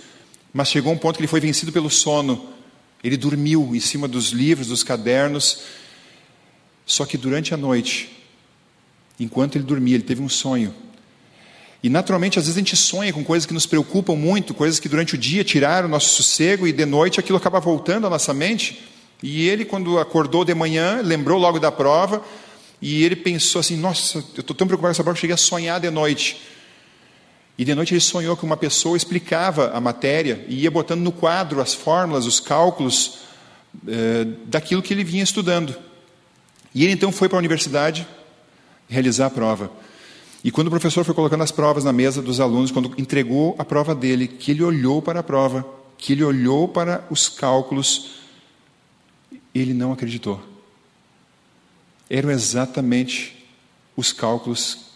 Mas chegou um ponto que ele foi vencido pelo sono. Ele dormiu em cima dos livros, dos cadernos. Só que durante a noite, enquanto ele dormia, ele teve um sonho. E naturalmente, às vezes a gente sonha com coisas que nos preocupam muito, coisas que durante o dia tiraram o nosso sossego e de noite aquilo acaba voltando à nossa mente. E ele, quando acordou de manhã, lembrou logo da prova e ele pensou assim: Nossa, eu estou tão preocupado com essa prova que cheguei a sonhar de noite. E de noite ele sonhou que uma pessoa explicava a matéria e ia botando no quadro as fórmulas, os cálculos eh, daquilo que ele vinha estudando. E ele então foi para a universidade realizar a prova. E quando o professor foi colocando as provas na mesa dos alunos, quando entregou a prova dele, que ele olhou para a prova, que ele olhou para os cálculos, ele não acreditou. Eram exatamente os cálculos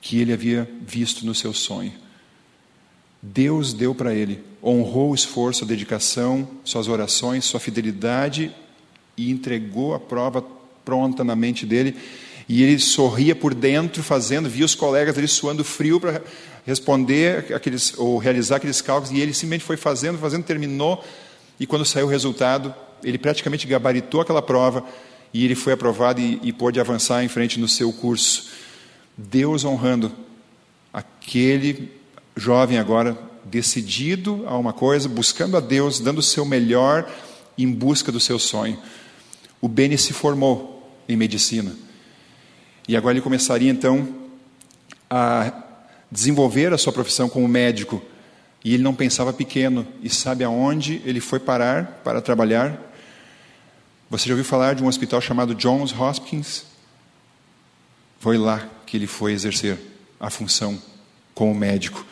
que ele havia visto no seu sonho. Deus deu para ele, honrou o esforço, a dedicação, suas orações, sua fidelidade e entregou a prova pronta na mente dele. E ele sorria por dentro, fazendo, via os colegas ali suando frio para responder aqueles, ou realizar aqueles cálculos, e ele simplesmente foi fazendo, fazendo, terminou, e quando saiu o resultado, ele praticamente gabaritou aquela prova, e ele foi aprovado e, e pôde avançar em frente no seu curso. Deus honrando aquele jovem agora decidido a uma coisa, buscando a Deus, dando o seu melhor em busca do seu sonho. O Beni se formou em medicina. E agora ele começaria então a desenvolver a sua profissão como médico. E ele não pensava pequeno. E sabe aonde ele foi parar para trabalhar? Você já ouviu falar de um hospital chamado Johns Hopkins? Foi lá que ele foi exercer a função como médico.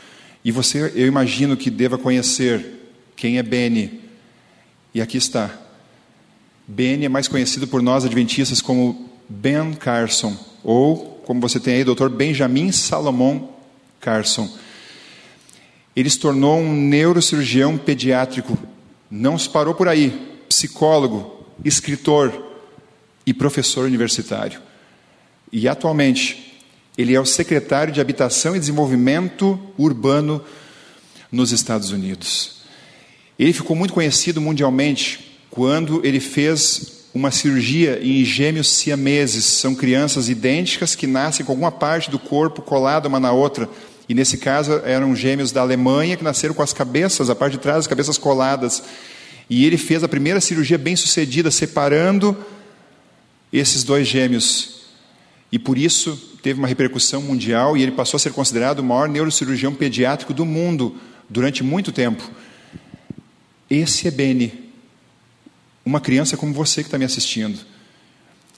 E você, eu imagino que deva conhecer quem é Benny. E aqui está. Benny é mais conhecido por nós adventistas como Ben Carson, ou como você tem aí, Dr. Benjamin Salomon Carson. Ele se tornou um neurocirurgião pediátrico. Não se parou por aí. Psicólogo, escritor e professor universitário. E atualmente ele é o secretário de Habitação e Desenvolvimento Urbano nos Estados Unidos. Ele ficou muito conhecido mundialmente quando ele fez uma cirurgia em gêmeos siameses. São crianças idênticas que nascem com alguma parte do corpo colada uma na outra. E nesse caso eram gêmeos da Alemanha que nasceram com as cabeças, a parte de trás, as cabeças coladas. E ele fez a primeira cirurgia bem sucedida, separando esses dois gêmeos. E por isso teve uma repercussão mundial e ele passou a ser considerado o maior neurocirurgião pediátrico do mundo durante muito tempo. Esse é Beni, uma criança como você que está me assistindo,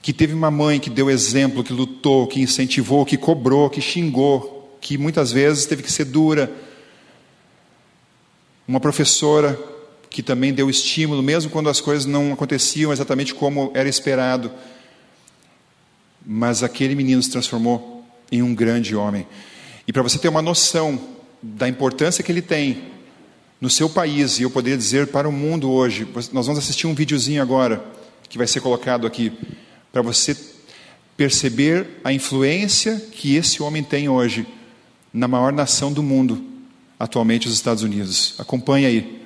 que teve uma mãe que deu exemplo, que lutou, que incentivou, que cobrou, que xingou, que muitas vezes teve que ser dura. Uma professora que também deu estímulo, mesmo quando as coisas não aconteciam exatamente como era esperado. Mas aquele menino se transformou em um grande homem. E para você ter uma noção da importância que ele tem no seu país, e eu poderia dizer para o mundo hoje, nós vamos assistir um videozinho agora, que vai ser colocado aqui, para você perceber a influência que esse homem tem hoje na maior nação do mundo, atualmente os Estados Unidos. Acompanhe aí.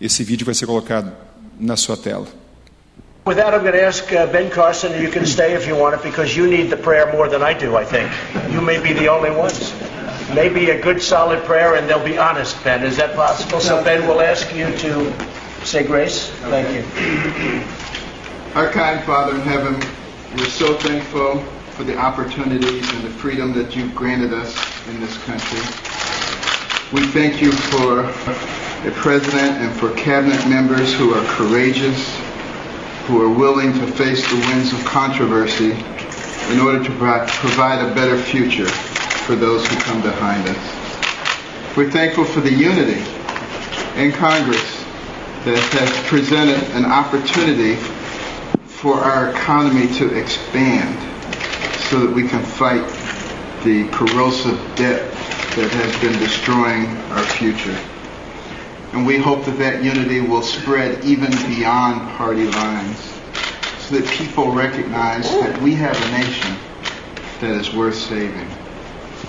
Esse vídeo vai ser colocado na sua tela. With that, I'm going to ask uh, Ben Carson, you can stay if you want it, because you need the prayer more than I do, I think. You may be the only ones. Maybe a good, solid prayer, and they'll be honest, Ben. Is that possible? So, Ben, we'll ask you to say grace. Thank you. Our kind Father in heaven, we're so thankful for the opportunities and the freedom that you've granted us in this country. We thank you for the president and for cabinet members who are courageous, who are willing to face the winds of controversy in order to provide a better future for those who come behind us. We're thankful for the unity in Congress that has presented an opportunity for our economy to expand so that we can fight the corrosive debt that has been destroying our future. And we hope that that unity will spread even beyond party lines so that people recognize that we have a nation that is worth saving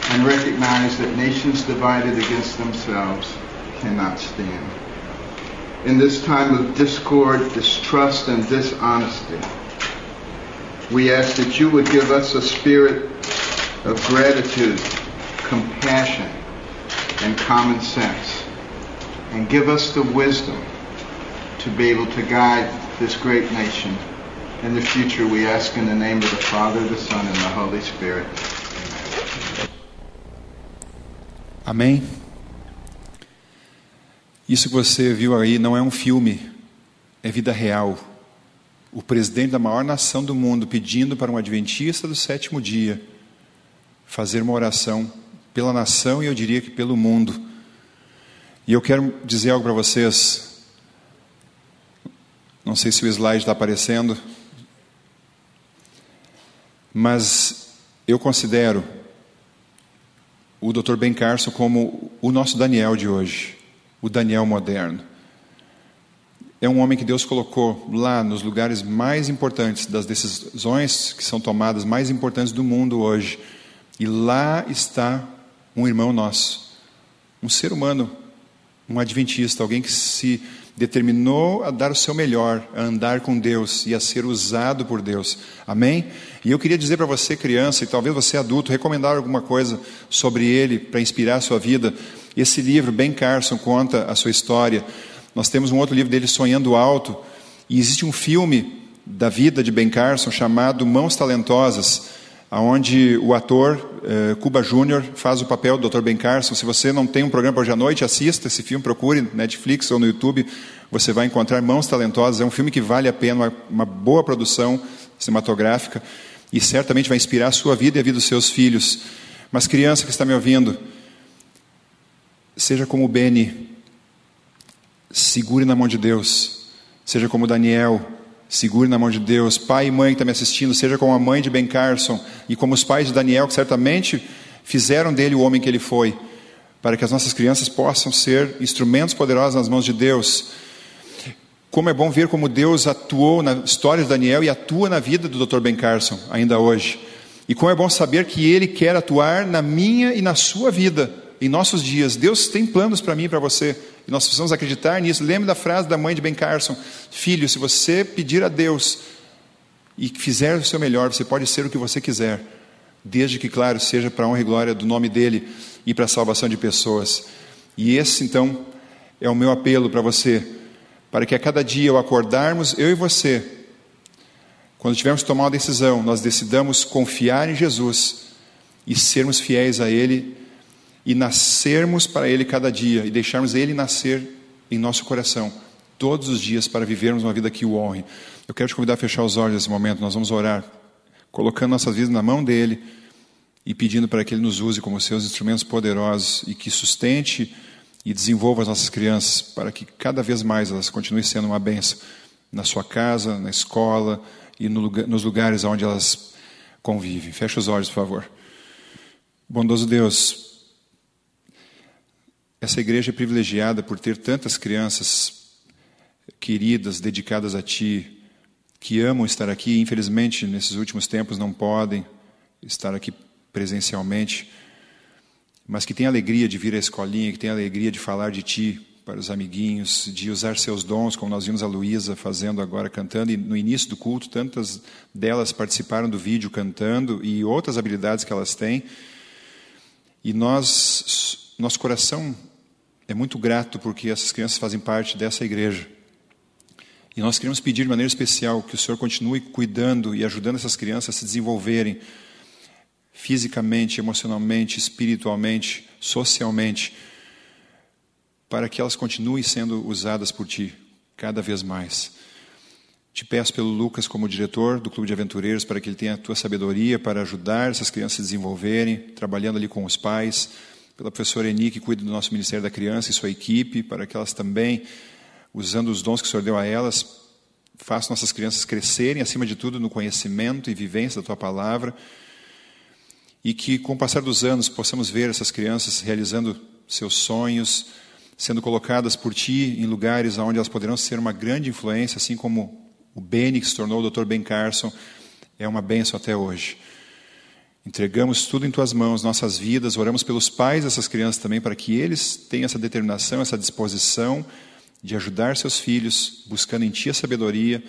and recognize that nations divided against themselves cannot stand. In this time of discord, distrust, and dishonesty, we ask that you would give us a spirit of gratitude, compassion, and common sense and give us the wisdom to be able to guide this great nation. In the future, we ask in the name of the Father, the Son, and the Holy Spirit. Amém? Isso que você viu aí não é um filme, é vida real. O presidente da maior nação do mundo pedindo para um adventista do sétimo dia fazer uma oração pela nação e eu diria que pelo mundo E eu quero dizer algo para vocês. Não sei se o slide está aparecendo, mas eu considero o Dr. Ben Carson como o nosso Daniel de hoje, o Daniel moderno. É um homem que Deus colocou lá nos lugares mais importantes das decisões que são tomadas mais importantes do mundo hoje. E lá está um irmão nosso, um ser humano, um adventista, alguém que se determinou a dar o seu melhor, a andar com Deus e a ser usado por Deus. Amém? E eu queria dizer para você, criança, e talvez você adulto, recomendar alguma coisa sobre ele para inspirar a sua vida. Esse livro, Ben Carson, conta a sua história. Nós temos um outro livro dele, Sonhando Alto, e existe um filme da vida de Ben Carson chamado Mãos Talentosas onde o ator eh, Cuba Júnior faz o papel do Dr. Ben Carson. Se você não tem um programa hoje à noite, assista esse filme, procure Netflix ou no YouTube, você vai encontrar Mãos Talentosas. É um filme que vale a pena, uma, uma boa produção cinematográfica e certamente vai inspirar a sua vida e a vida dos seus filhos. Mas criança que está me ouvindo, seja como Beni, segure na mão de Deus. Seja como Daniel, Segure na mão de Deus. Pai e mãe que está me assistindo, seja como a mãe de Ben Carson e como os pais de Daniel, que certamente fizeram dele o homem que ele foi, para que as nossas crianças possam ser instrumentos poderosos nas mãos de Deus. Como é bom ver como Deus atuou na história de Daniel e atua na vida do Dr. Ben Carson ainda hoje. E como é bom saber que ele quer atuar na minha e na sua vida, em nossos dias. Deus tem planos para mim e para você. E nós precisamos acreditar nisso. Lembre da frase da mãe de Ben Carson: Filho, se você pedir a Deus e fizer o seu melhor, você pode ser o que você quiser, desde que, claro, seja para a honra e glória do nome dele e para a salvação de pessoas. E esse, então, é o meu apelo para você, para que a cada dia ao acordarmos, eu e você, quando tivermos que tomar uma decisão, nós decidamos confiar em Jesus e sermos fiéis a Ele e nascermos para Ele cada dia e deixarmos Ele nascer em nosso coração todos os dias para vivermos uma vida que o honre. Eu quero te convidar a fechar os olhos nesse momento, nós vamos orar, colocando nossas vidas na mão dEle e pedindo para que Ele nos use como seus instrumentos poderosos e que sustente e desenvolva as nossas crianças para que cada vez mais elas continuem sendo uma benção na sua casa, na escola e no lugar, nos lugares onde elas convivem. Feche os olhos, por favor. Bondoso Deus, essa igreja é privilegiada por ter tantas crianças queridas, dedicadas a Ti, que amam estar aqui. Infelizmente, nesses últimos tempos não podem estar aqui presencialmente, mas que têm alegria de vir à escolinha, que têm alegria de falar de Ti para os amiguinhos, de usar seus dons, como nós vimos a Luísa fazendo agora, cantando. E no início do culto, tantas delas participaram do vídeo cantando e outras habilidades que elas têm. E nós, nosso coração é muito grato porque essas crianças fazem parte dessa igreja. E nós queremos pedir de maneira especial que o Senhor continue cuidando e ajudando essas crianças a se desenvolverem fisicamente, emocionalmente, espiritualmente, socialmente, para que elas continuem sendo usadas por Ti cada vez mais. Te peço pelo Lucas como diretor do Clube de Aventureiros para que ele tenha a tua sabedoria para ajudar essas crianças a se desenvolverem, trabalhando ali com os pais pela professora Eni, que cuida do nosso Ministério da Criança e sua equipe, para que elas também, usando os dons que o Senhor deu a elas, façam nossas crianças crescerem, acima de tudo, no conhecimento e vivência da Tua Palavra, e que, com o passar dos anos, possamos ver essas crianças realizando seus sonhos, sendo colocadas por Ti em lugares onde elas poderão ser uma grande influência, assim como o Beni, que se tornou o Dr. Ben Carson, é uma bênção até hoje. Entregamos tudo em tuas mãos, nossas vidas, oramos pelos pais dessas crianças também, para que eles tenham essa determinação, essa disposição de ajudar seus filhos, buscando em ti a sabedoria,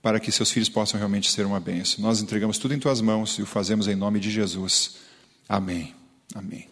para que seus filhos possam realmente ser uma bênção. Nós entregamos tudo em tuas mãos e o fazemos em nome de Jesus. Amém. Amém.